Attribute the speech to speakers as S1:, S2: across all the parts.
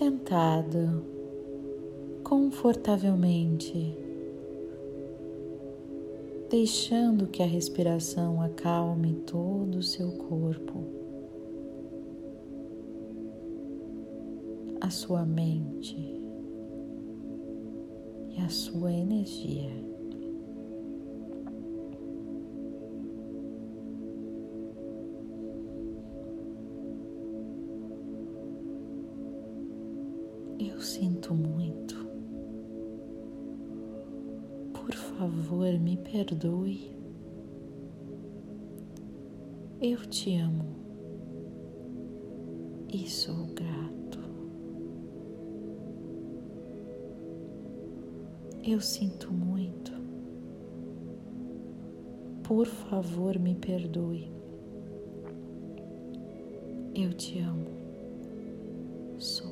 S1: sentado confortavelmente, deixando que a respiração acalme todo o seu corpo, a sua mente e a sua energia. Eu sinto muito. Por favor, me perdoe. Eu te amo e sou grato. Eu sinto muito. Por favor, me perdoe. Eu te amo. Sou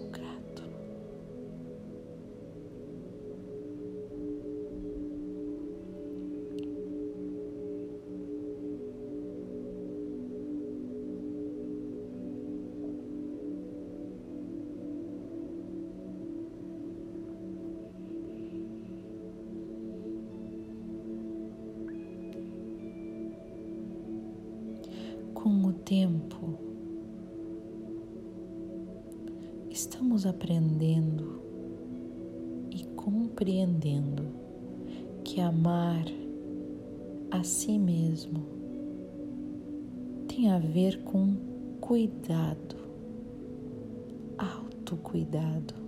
S1: tempo, estamos aprendendo e compreendendo que amar a si mesmo tem a ver com cuidado, autocuidado.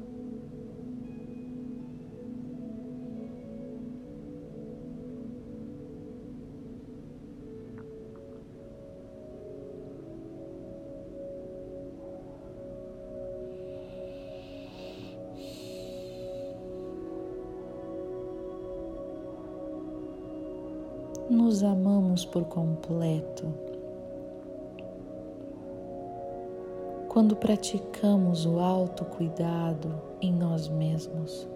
S1: Nos amamos por completo. Quando praticamos o autocuidado em nós mesmos,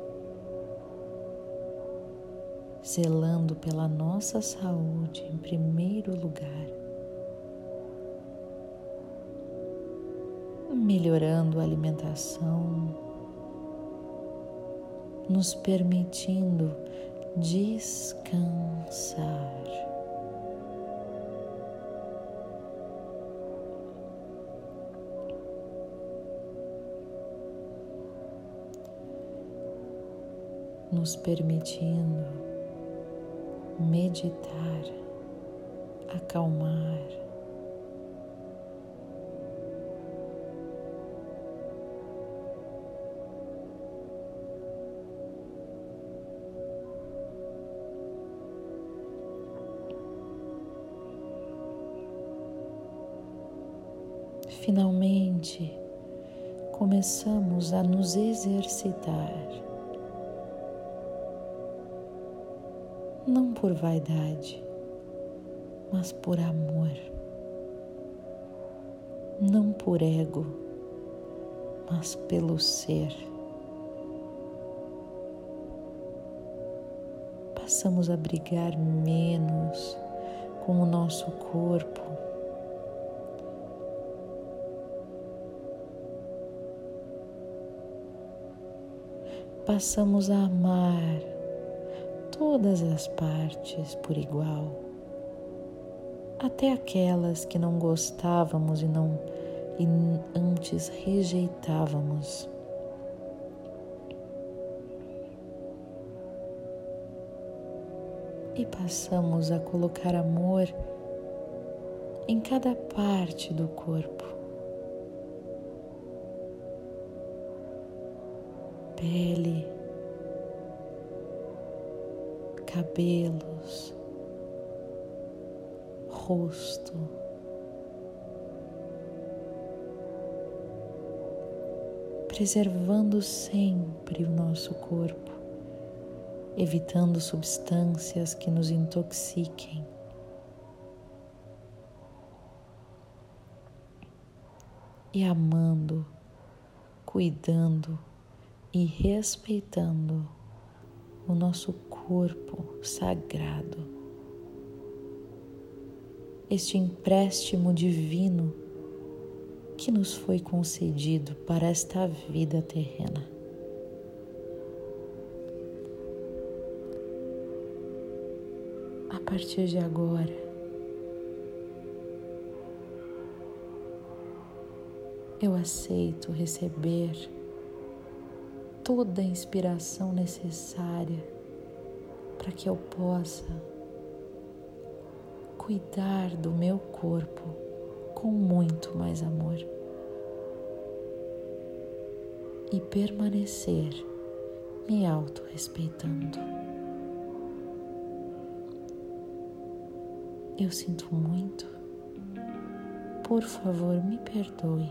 S1: zelando pela nossa saúde em primeiro lugar, melhorando a alimentação, nos permitindo descansar. Nos permitindo meditar, acalmar. Finalmente começamos a nos exercitar. Não por vaidade, mas por amor. Não por ego, mas pelo ser. Passamos a brigar menos com o nosso corpo passamos a amar todas as partes por igual, até aquelas que não gostávamos e não e antes rejeitávamos. E passamos a colocar amor em cada parte do corpo. Pele, cabelos, rosto. Preservando sempre o nosso corpo, evitando substâncias que nos intoxiquem. E amando, cuidando, e respeitando o nosso corpo sagrado, este empréstimo divino que nos foi concedido para esta vida terrena. A partir de agora, eu aceito receber toda a inspiração necessária para que eu possa cuidar do meu corpo com muito mais amor e permanecer me auto-respeitando. Eu sinto muito. Por favor, me perdoe.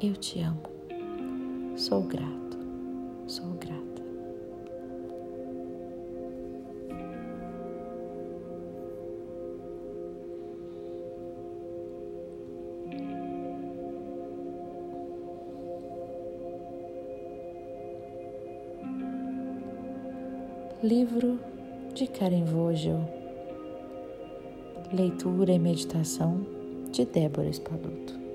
S1: Eu te amo. Sou grato. Sou grata. Livro de Karen Vogel. Leitura e meditação de Débora Espadoto.